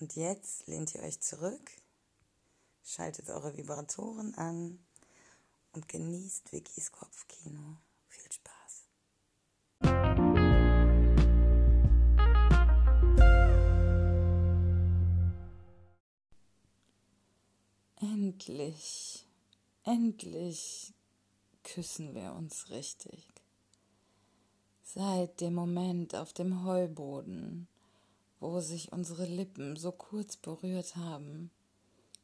Und jetzt lehnt ihr euch zurück, schaltet eure Vibratoren an und genießt Vickys Kopfkino. Viel Spaß. Endlich, endlich küssen wir uns richtig. Seit dem Moment auf dem Heuboden, wo sich unsere Lippen so kurz berührt haben,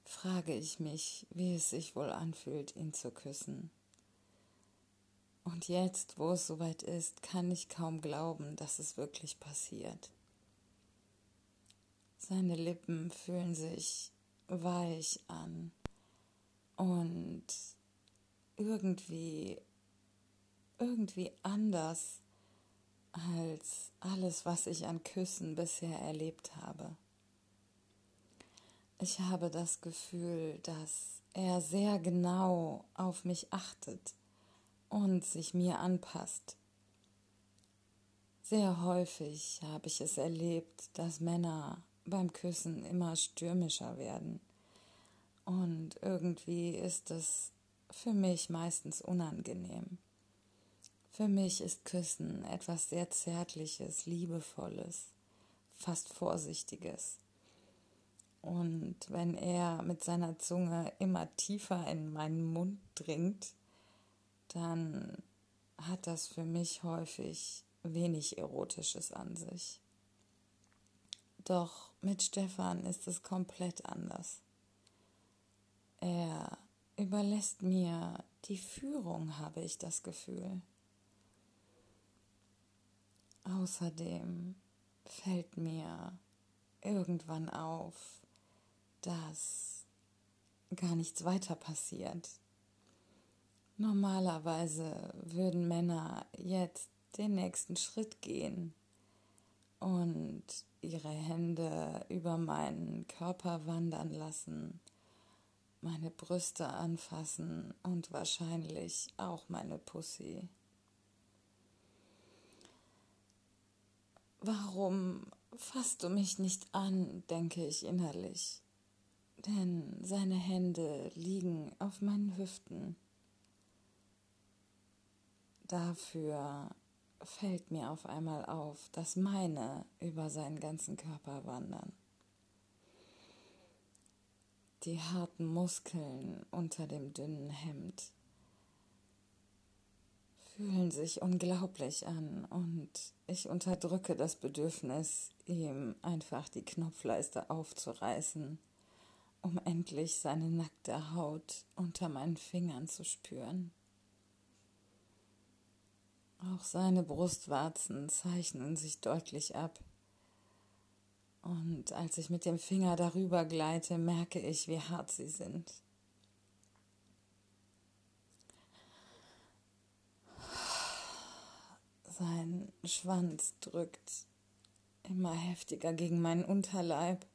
frage ich mich, wie es sich wohl anfühlt, ihn zu küssen. Und jetzt, wo es soweit ist, kann ich kaum glauben, dass es wirklich passiert. Seine Lippen fühlen sich weich an und irgendwie, irgendwie anders als alles, was ich an Küssen bisher erlebt habe. Ich habe das Gefühl, dass er sehr genau auf mich achtet und sich mir anpasst. Sehr häufig habe ich es erlebt, dass Männer beim Küssen immer stürmischer werden. Und irgendwie ist es für mich meistens unangenehm. Für mich ist Küssen etwas sehr Zärtliches, Liebevolles, fast Vorsichtiges. Und wenn er mit seiner Zunge immer tiefer in meinen Mund dringt, dann hat das für mich häufig wenig Erotisches an sich. Doch mit Stefan ist es komplett anders. Er überlässt mir die Führung, habe ich das Gefühl. Außerdem fällt mir irgendwann auf, dass gar nichts weiter passiert. Normalerweise würden Männer jetzt den nächsten Schritt gehen und ihre Hände über meinen Körper wandern lassen, meine Brüste anfassen und wahrscheinlich auch meine Pussy. Warum fasst du mich nicht an, denke ich innerlich, denn seine Hände liegen auf meinen Hüften. Dafür fällt mir auf einmal auf, dass meine über seinen ganzen Körper wandern. Die harten Muskeln unter dem dünnen Hemd fühlen sich unglaublich an und ich unterdrücke das Bedürfnis, ihm einfach die Knopfleiste aufzureißen, um endlich seine nackte Haut unter meinen Fingern zu spüren. Auch seine Brustwarzen zeichnen sich deutlich ab. Und als ich mit dem Finger darüber gleite, merke ich, wie hart sie sind. Sein Schwanz drückt immer heftiger gegen meinen Unterleib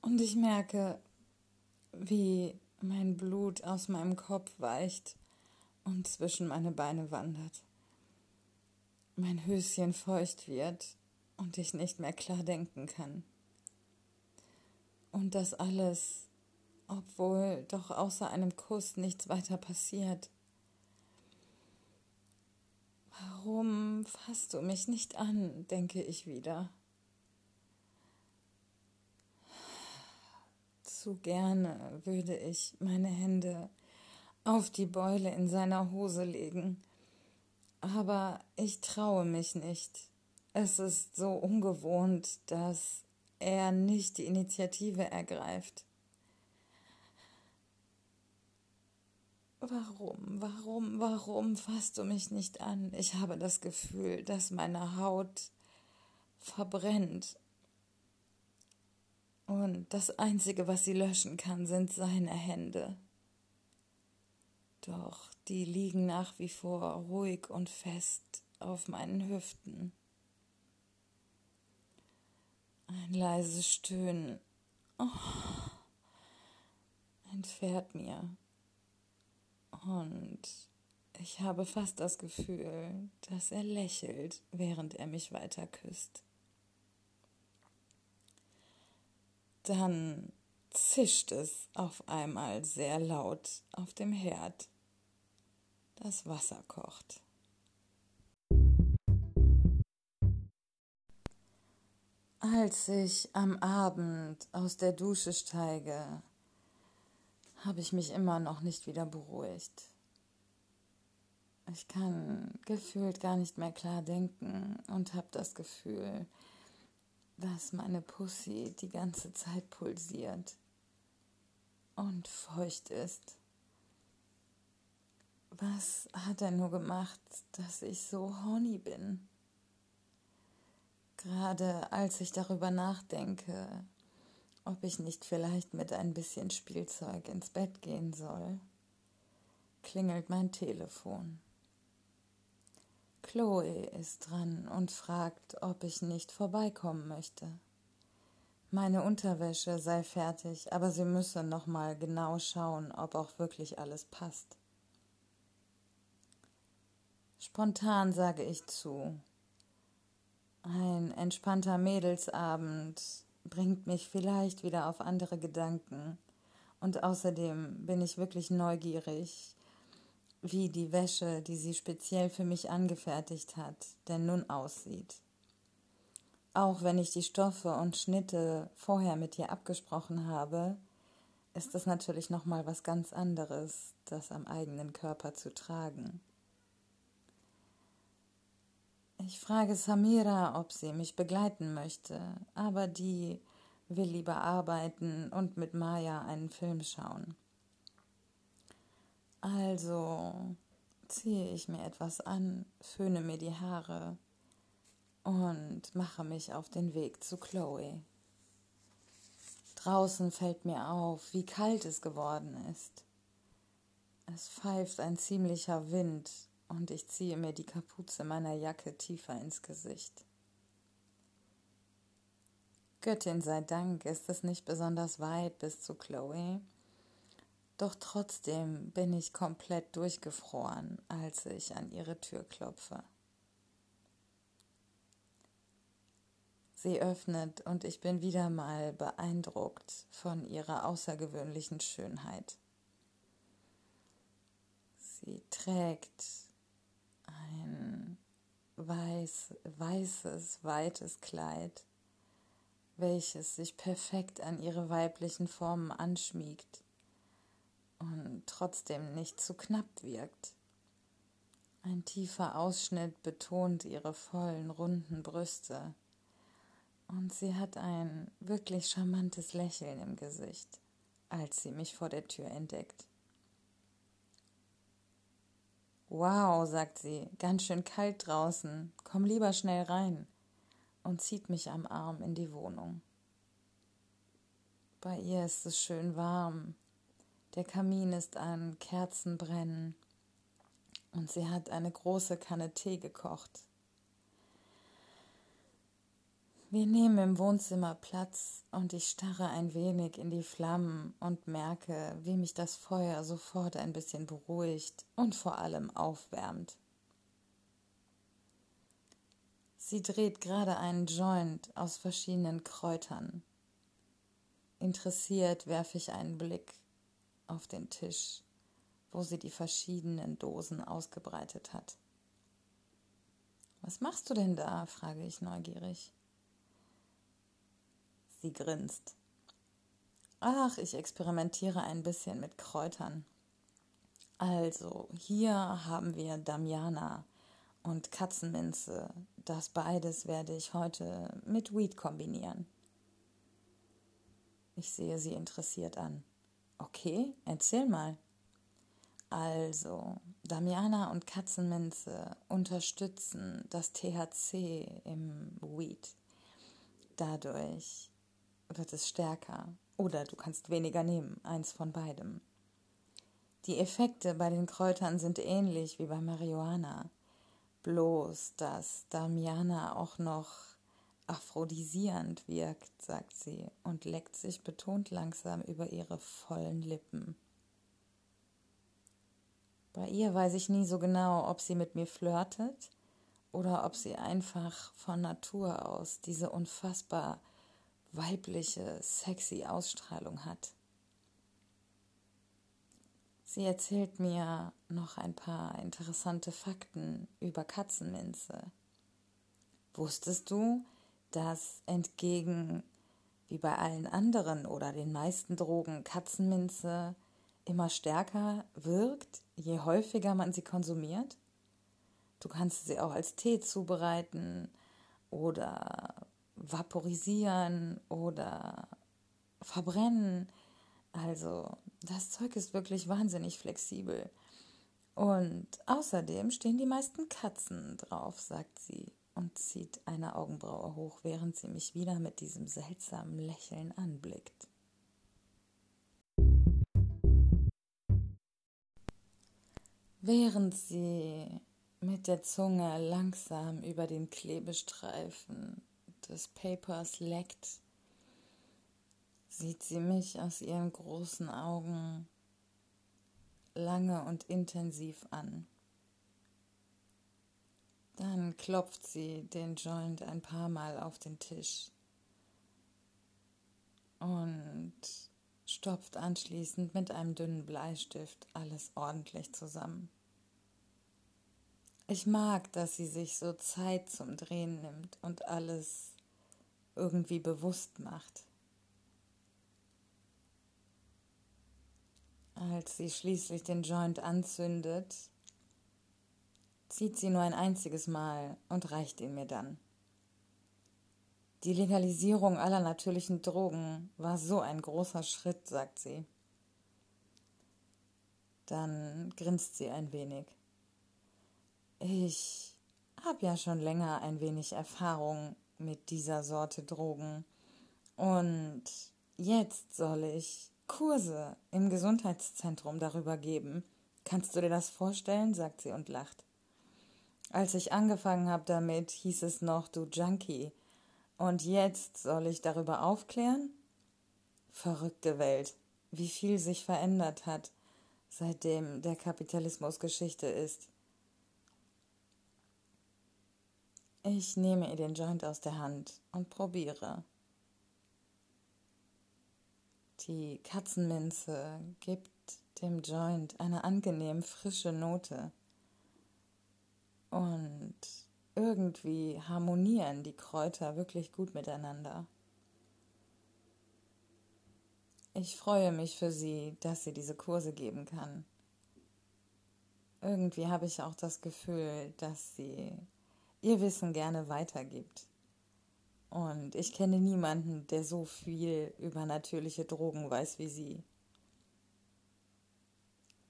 und ich merke, wie mein Blut aus meinem Kopf weicht und zwischen meine Beine wandert. Mein Höschen feucht wird und ich nicht mehr klar denken kann. Und das alles, obwohl doch außer einem Kuss nichts weiter passiert. Warum fasst du mich nicht an, denke ich wieder. Zu gerne würde ich meine Hände auf die Beule in seiner Hose legen, aber ich traue mich nicht. Es ist so ungewohnt, dass er nicht die Initiative ergreift. Warum, warum, warum fasst du mich nicht an? Ich habe das Gefühl, dass meine Haut verbrennt. Und das Einzige, was sie löschen kann, sind seine Hände. Doch die liegen nach wie vor ruhig und fest auf meinen Hüften. Ein leises Stöhnen oh, entfährt mir. Und ich habe fast das Gefühl, dass er lächelt, während er mich weiter küsst. Dann zischt es auf einmal sehr laut auf dem Herd. Das Wasser kocht. Als ich am Abend aus der Dusche steige, habe ich mich immer noch nicht wieder beruhigt. Ich kann gefühlt gar nicht mehr klar denken und habe das Gefühl, dass meine Pussy die ganze Zeit pulsiert und feucht ist. Was hat er nur gemacht, dass ich so horny bin? Gerade als ich darüber nachdenke, ob ich nicht vielleicht mit ein bisschen Spielzeug ins Bett gehen soll, klingelt mein Telefon. Chloe ist dran und fragt, ob ich nicht vorbeikommen möchte. Meine Unterwäsche sei fertig, aber sie müsse noch mal genau schauen, ob auch wirklich alles passt. Spontan sage ich zu. Ein entspannter Mädelsabend bringt mich vielleicht wieder auf andere Gedanken. Und außerdem bin ich wirklich neugierig, wie die Wäsche, die sie speziell für mich angefertigt hat, denn nun aussieht. Auch wenn ich die Stoffe und Schnitte vorher mit ihr abgesprochen habe, ist es natürlich noch mal was ganz anderes, das am eigenen Körper zu tragen. Ich frage Samira, ob sie mich begleiten möchte, aber die will lieber arbeiten und mit Maya einen Film schauen. Also ziehe ich mir etwas an, föhne mir die Haare und mache mich auf den Weg zu Chloe. Draußen fällt mir auf, wie kalt es geworden ist. Es pfeift ein ziemlicher Wind und ich ziehe mir die Kapuze meiner Jacke tiefer ins Gesicht. Göttin sei Dank ist es nicht besonders weit bis zu Chloe, doch trotzdem bin ich komplett durchgefroren, als ich an ihre Tür klopfe. Sie öffnet und ich bin wieder mal beeindruckt von ihrer außergewöhnlichen Schönheit. Sie trägt ein weiß, weißes, weites Kleid, welches sich perfekt an ihre weiblichen Formen anschmiegt und trotzdem nicht zu knapp wirkt. Ein tiefer Ausschnitt betont ihre vollen, runden Brüste. Und sie hat ein wirklich charmantes Lächeln im Gesicht, als sie mich vor der Tür entdeckt. Wow, sagt sie, ganz schön kalt draußen. Komm lieber schnell rein. Und zieht mich am Arm in die Wohnung. Bei ihr ist es schön warm. Der Kamin ist an, Kerzen brennen. Und sie hat eine große Kanne Tee gekocht. Wir nehmen im Wohnzimmer Platz und ich starre ein wenig in die Flammen und merke, wie mich das Feuer sofort ein bisschen beruhigt und vor allem aufwärmt. Sie dreht gerade einen Joint aus verschiedenen Kräutern. Interessiert werfe ich einen Blick auf den Tisch, wo sie die verschiedenen Dosen ausgebreitet hat. Was machst du denn da? frage ich neugierig. Sie grinst. Ach, ich experimentiere ein bisschen mit Kräutern. Also, hier haben wir Damiana und Katzenminze. Das beides werde ich heute mit Weed kombinieren. Ich sehe sie interessiert an. Okay, erzähl mal. Also, Damiana und Katzenminze unterstützen das THC im Weed. Dadurch wird es stärker oder du kannst weniger nehmen, eins von beidem. Die Effekte bei den Kräutern sind ähnlich wie bei Marihuana, bloß dass Damiana auch noch aphrodisierend wirkt, sagt sie und leckt sich betont langsam über ihre vollen Lippen. Bei ihr weiß ich nie so genau, ob sie mit mir flirtet oder ob sie einfach von Natur aus diese unfassbar weibliche, sexy Ausstrahlung hat. Sie erzählt mir noch ein paar interessante Fakten über Katzenminze. Wusstest du, dass entgegen wie bei allen anderen oder den meisten Drogen Katzenminze immer stärker wirkt, je häufiger man sie konsumiert? Du kannst sie auch als Tee zubereiten oder vaporisieren oder verbrennen. Also das Zeug ist wirklich wahnsinnig flexibel. Und außerdem stehen die meisten Katzen drauf, sagt sie und zieht eine Augenbraue hoch, während sie mich wieder mit diesem seltsamen Lächeln anblickt. Während sie mit der Zunge langsam über den Klebestreifen des Papers leckt, sieht sie mich aus ihren großen Augen lange und intensiv an. Dann klopft sie den Joint ein paar Mal auf den Tisch und stopft anschließend mit einem dünnen Bleistift alles ordentlich zusammen. Ich mag, dass sie sich so Zeit zum Drehen nimmt und alles irgendwie bewusst macht. Als sie schließlich den Joint anzündet, zieht sie nur ein einziges Mal und reicht ihn mir dann. Die Legalisierung aller natürlichen Drogen war so ein großer Schritt, sagt sie. Dann grinst sie ein wenig. Ich habe ja schon länger ein wenig Erfahrung mit dieser Sorte Drogen und jetzt soll ich Kurse im Gesundheitszentrum darüber geben. Kannst du dir das vorstellen? sagt sie und lacht. Als ich angefangen habe damit, hieß es noch, du Junkie. Und jetzt soll ich darüber aufklären? Verrückte Welt, wie viel sich verändert hat, seitdem der Kapitalismus Geschichte ist. Ich nehme ihr den Joint aus der Hand und probiere. Die Katzenminze gibt dem Joint eine angenehm frische Note. Und irgendwie harmonieren die Kräuter wirklich gut miteinander. Ich freue mich für sie, dass sie diese Kurse geben kann. Irgendwie habe ich auch das Gefühl, dass sie ihr Wissen gerne weitergibt. Und ich kenne niemanden, der so viel über natürliche Drogen weiß wie sie.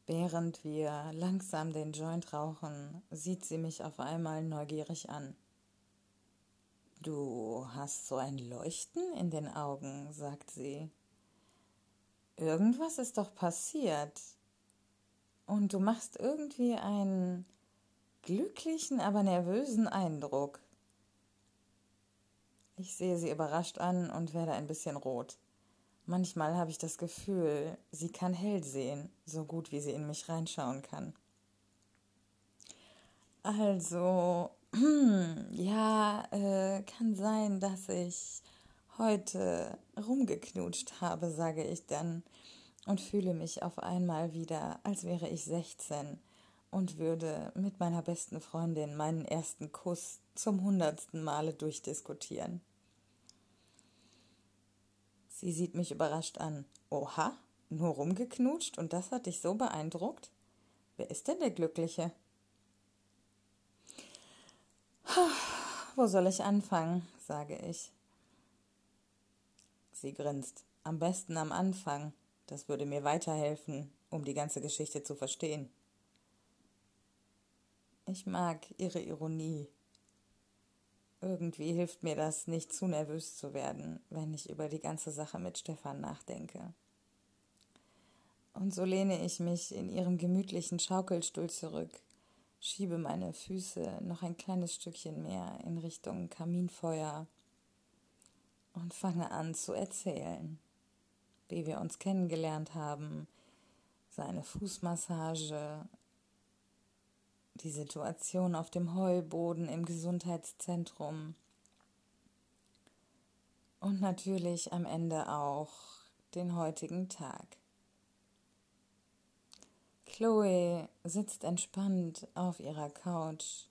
Während wir langsam den Joint rauchen, sieht sie mich auf einmal neugierig an. Du hast so ein Leuchten in den Augen, sagt sie. Irgendwas ist doch passiert. Und du machst irgendwie einen glücklichen, aber nervösen Eindruck. Ich sehe sie überrascht an und werde ein bisschen rot. Manchmal habe ich das Gefühl, sie kann hell sehen, so gut wie sie in mich reinschauen kann. Also, ja, äh, kann sein, dass ich heute rumgeknutscht habe, sage ich dann und fühle mich auf einmal wieder, als wäre ich 16 und würde mit meiner besten Freundin meinen ersten Kuss zum hundertsten Male durchdiskutieren. Sie sieht mich überrascht an. Oha, nur rumgeknutscht und das hat dich so beeindruckt? Wer ist denn der Glückliche? Wo soll ich anfangen? sage ich. Sie grinst. Am besten am Anfang. Das würde mir weiterhelfen, um die ganze Geschichte zu verstehen. Ich mag ihre Ironie. Irgendwie hilft mir das, nicht zu nervös zu werden, wenn ich über die ganze Sache mit Stefan nachdenke. Und so lehne ich mich in ihrem gemütlichen Schaukelstuhl zurück, schiebe meine Füße noch ein kleines Stückchen mehr in Richtung Kaminfeuer und fange an zu erzählen, wie wir uns kennengelernt haben, seine Fußmassage, die Situation auf dem Heuboden im Gesundheitszentrum und natürlich am Ende auch den heutigen Tag. Chloe sitzt entspannt auf ihrer Couch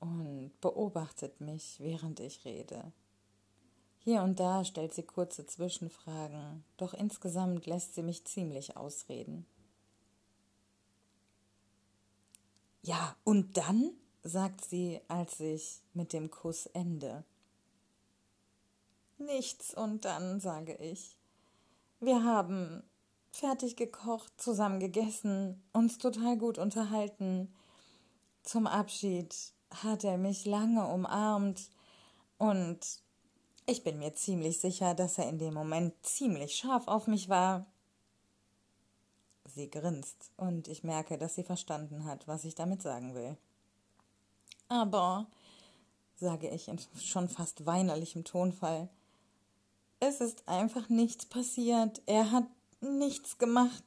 und beobachtet mich, während ich rede. Hier und da stellt sie kurze Zwischenfragen, doch insgesamt lässt sie mich ziemlich ausreden. Ja, und dann? sagt sie, als ich mit dem Kuss ende. Nichts und dann, sage ich. Wir haben fertig gekocht, zusammen gegessen, uns total gut unterhalten. Zum Abschied hat er mich lange umarmt und ich bin mir ziemlich sicher, dass er in dem Moment ziemlich scharf auf mich war. Sie grinst und ich merke, dass sie verstanden hat, was ich damit sagen will. Aber, sage ich in schon fast weinerlichem Tonfall, es ist einfach nichts passiert. Er hat nichts gemacht,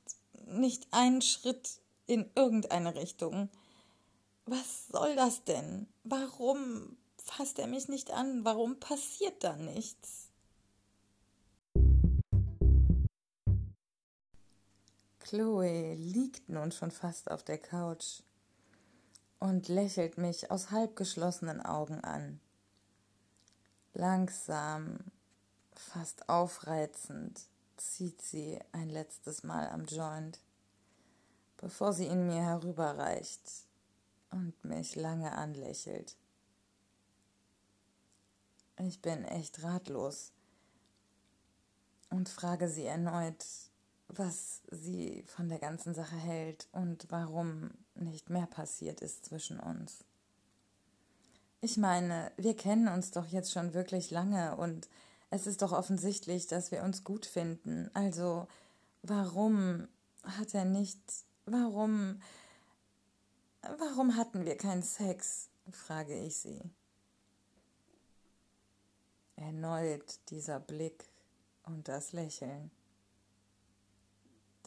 nicht einen Schritt in irgendeine Richtung. Was soll das denn? Warum fasst er mich nicht an? Warum passiert da nichts? Chloe liegt nun schon fast auf der Couch und lächelt mich aus halbgeschlossenen Augen an. Langsam, fast aufreizend, zieht sie ein letztes Mal am Joint, bevor sie ihn mir herüberreicht und mich lange anlächelt. Ich bin echt ratlos und frage sie erneut, was sie von der ganzen Sache hält und warum nicht mehr passiert ist zwischen uns. Ich meine, wir kennen uns doch jetzt schon wirklich lange und es ist doch offensichtlich, dass wir uns gut finden. Also, warum hat er nicht, warum, warum hatten wir keinen Sex? frage ich sie. Erneut dieser Blick und das Lächeln.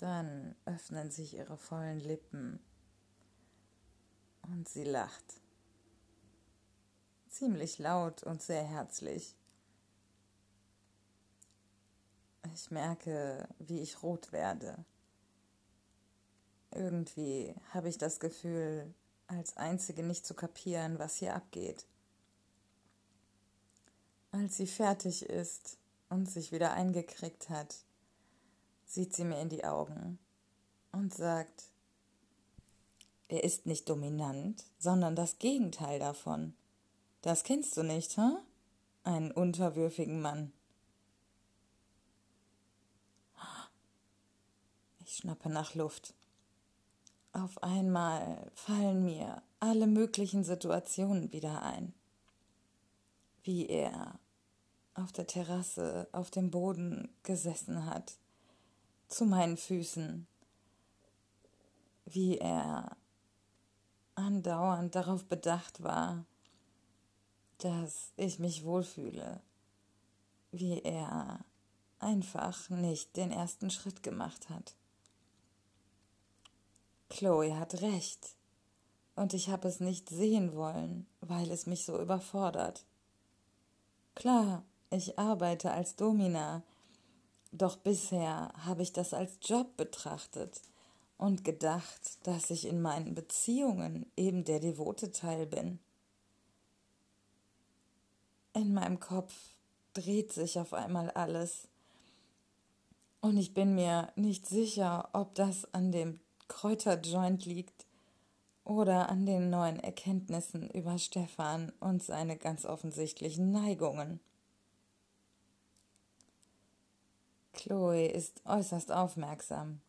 Dann öffnen sich ihre vollen Lippen und sie lacht. Ziemlich laut und sehr herzlich. Ich merke, wie ich rot werde. Irgendwie habe ich das Gefühl, als Einzige nicht zu kapieren, was hier abgeht. Als sie fertig ist und sich wieder eingekriegt hat, sieht sie mir in die Augen und sagt, er ist nicht dominant, sondern das Gegenteil davon. Das kennst du nicht? Huh? Einen unterwürfigen Mann. Ich schnappe nach Luft. Auf einmal fallen mir alle möglichen Situationen wieder ein. Wie er auf der Terrasse auf dem Boden gesessen hat zu meinen Füßen, wie er andauernd darauf bedacht war, dass ich mich wohlfühle, wie er einfach nicht den ersten Schritt gemacht hat. Chloe hat recht, und ich habe es nicht sehen wollen, weil es mich so überfordert. Klar, ich arbeite als Domina, doch bisher habe ich das als Job betrachtet und gedacht, dass ich in meinen Beziehungen eben der devote Teil bin. In meinem Kopf dreht sich auf einmal alles. Und ich bin mir nicht sicher, ob das an dem Kräuterjoint liegt oder an den neuen Erkenntnissen über Stefan und seine ganz offensichtlichen Neigungen. Chloe ist äußerst aufmerksam.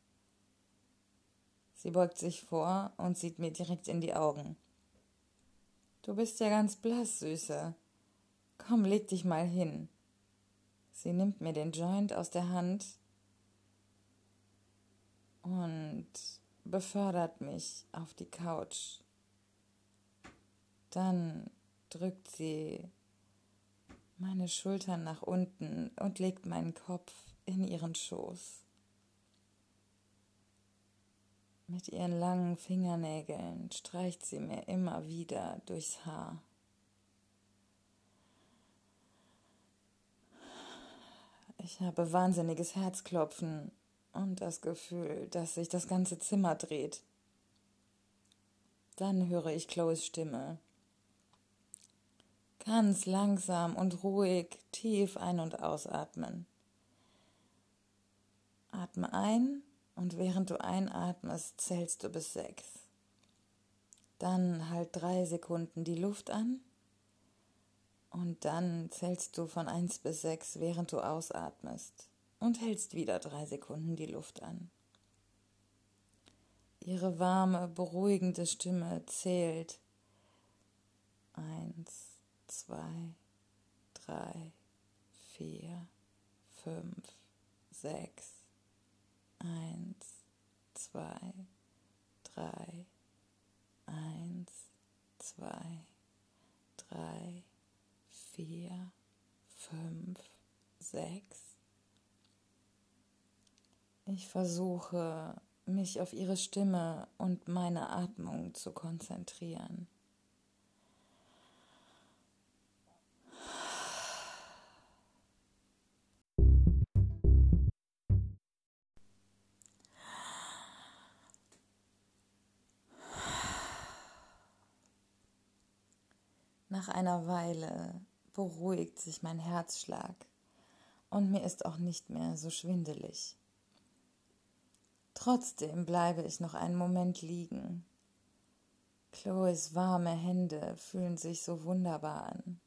Sie beugt sich vor und sieht mir direkt in die Augen. Du bist ja ganz blass, Süße. Komm, leg dich mal hin. Sie nimmt mir den Joint aus der Hand und befördert mich auf die Couch. Dann drückt sie meine Schultern nach unten und legt meinen Kopf in ihren Schoß. Mit ihren langen Fingernägeln streicht sie mir immer wieder durchs Haar. Ich habe wahnsinniges Herzklopfen und das Gefühl, dass sich das ganze Zimmer dreht. Dann höre ich Chloes Stimme. Ganz langsam und ruhig tief ein- und ausatmen. Atme ein und während du einatmest, zählst du bis sechs. Dann halt drei Sekunden die Luft an und dann zählst du von eins bis sechs, während du ausatmest und hältst wieder drei Sekunden die Luft an. Ihre warme, beruhigende Stimme zählt eins, zwei, drei, vier, fünf, sechs, eins, zwei, drei, eins, zwei, drei, vier, fünf, sechs, ich versuche, mich auf ihre Stimme und meine Atmung zu konzentrieren. Einer Weile beruhigt sich mein Herzschlag und mir ist auch nicht mehr so schwindelig. Trotzdem bleibe ich noch einen Moment liegen. Chloes warme Hände fühlen sich so wunderbar an.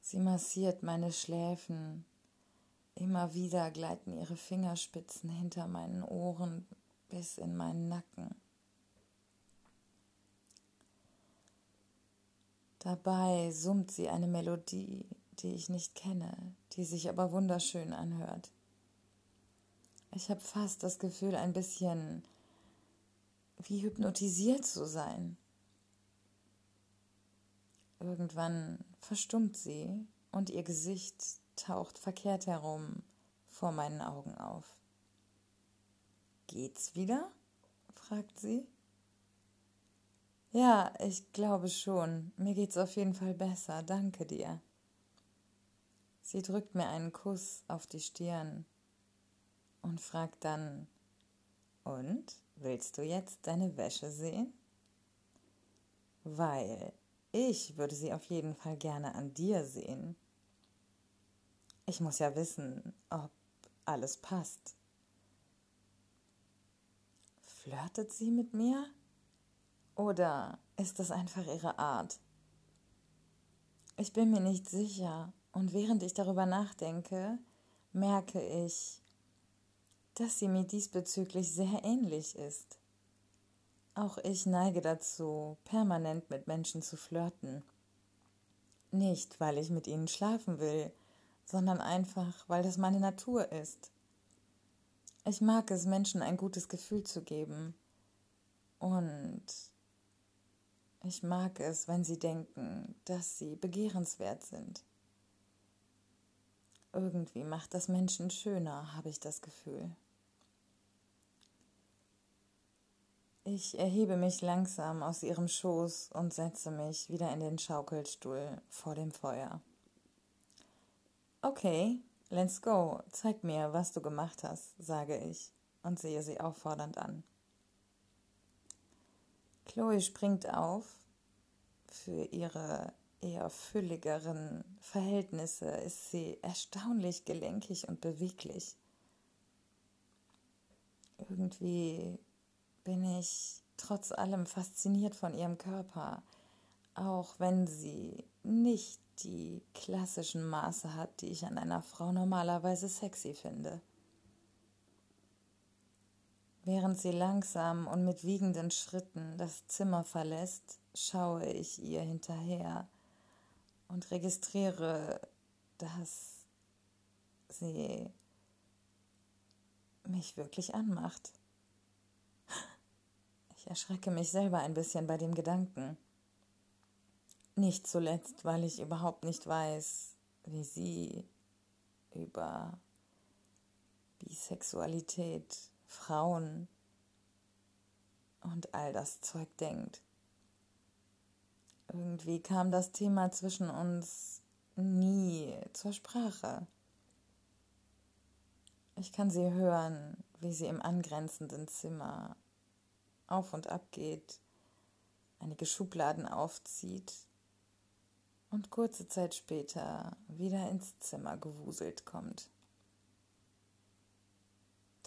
Sie massiert meine Schläfen. Immer wieder gleiten ihre Fingerspitzen hinter meinen Ohren bis in meinen Nacken. Dabei summt sie eine Melodie, die ich nicht kenne, die sich aber wunderschön anhört. Ich habe fast das Gefühl, ein bisschen wie hypnotisiert zu sein. Irgendwann verstummt sie und ihr Gesicht taucht verkehrt herum vor meinen Augen auf. Geht's wieder? fragt sie. Ja, ich glaube schon. Mir geht's auf jeden Fall besser. Danke dir. Sie drückt mir einen Kuss auf die Stirn und fragt dann, und willst du jetzt deine Wäsche sehen? Weil ich würde sie auf jeden Fall gerne an dir sehen. Ich muss ja wissen, ob alles passt. Flirtet sie mit mir? Oder ist das einfach ihre Art? Ich bin mir nicht sicher und während ich darüber nachdenke, merke ich, dass sie mir diesbezüglich sehr ähnlich ist. Auch ich neige dazu, permanent mit Menschen zu flirten. Nicht, weil ich mit ihnen schlafen will, sondern einfach, weil das meine Natur ist. Ich mag es, Menschen ein gutes Gefühl zu geben. Und ich mag es, wenn sie denken, dass sie begehrenswert sind. Irgendwie macht das Menschen schöner, habe ich das Gefühl. Ich erhebe mich langsam aus ihrem Schoß und setze mich wieder in den Schaukelstuhl vor dem Feuer. Okay, let's go. Zeig mir, was du gemacht hast, sage ich und sehe sie auffordernd an. Chloe springt auf für ihre eher fülligeren Verhältnisse ist sie erstaunlich gelenkig und beweglich. Irgendwie bin ich trotz allem fasziniert von ihrem Körper, auch wenn sie nicht die klassischen Maße hat, die ich an einer Frau normalerweise sexy finde. Während sie langsam und mit wiegenden Schritten das Zimmer verlässt, schaue ich ihr hinterher und registriere, dass sie mich wirklich anmacht. Ich erschrecke mich selber ein bisschen bei dem Gedanken. Nicht zuletzt, weil ich überhaupt nicht weiß, wie sie über Bisexualität, Frauen und all das Zeug denkt. Irgendwie kam das Thema zwischen uns nie zur Sprache. Ich kann sie hören, wie sie im angrenzenden Zimmer auf und ab geht, einige Schubladen aufzieht und kurze Zeit später wieder ins Zimmer gewuselt kommt.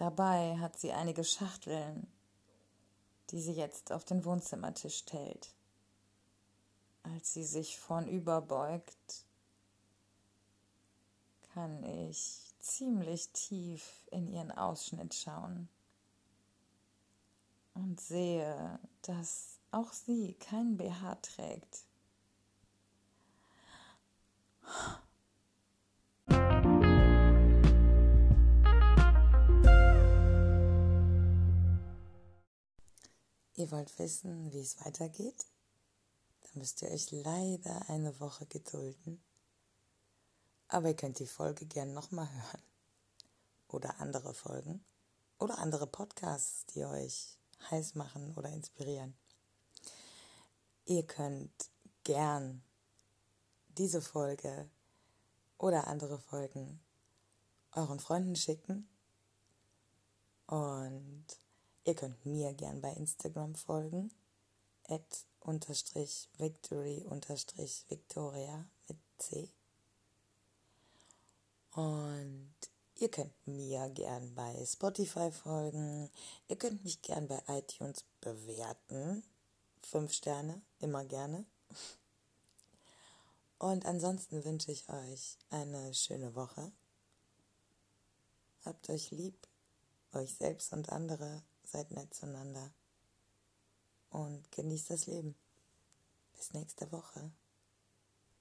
Dabei hat sie einige Schachteln, die sie jetzt auf den Wohnzimmertisch stellt. Als sie sich vornüber beugt, kann ich ziemlich tief in ihren Ausschnitt schauen und sehe, dass auch sie kein BH trägt. Ihr wollt wissen, wie es weitergeht? Dann müsst ihr euch leider eine Woche gedulden. Aber ihr könnt die Folge gern nochmal hören. Oder andere Folgen. Oder andere Podcasts, die euch heiß machen oder inspirieren. Ihr könnt gern diese Folge oder andere Folgen euren Freunden schicken. Und ihr könnt mir gern bei Instagram folgen. At victory victoria mit C. Und ihr könnt mir gern bei Spotify folgen. Ihr könnt mich gern bei iTunes bewerten. Fünf Sterne, immer gerne. Und ansonsten wünsche ich euch eine schöne Woche. Habt euch lieb, euch selbst und andere, seid nett zueinander und genießt das Leben. Bis nächste Woche.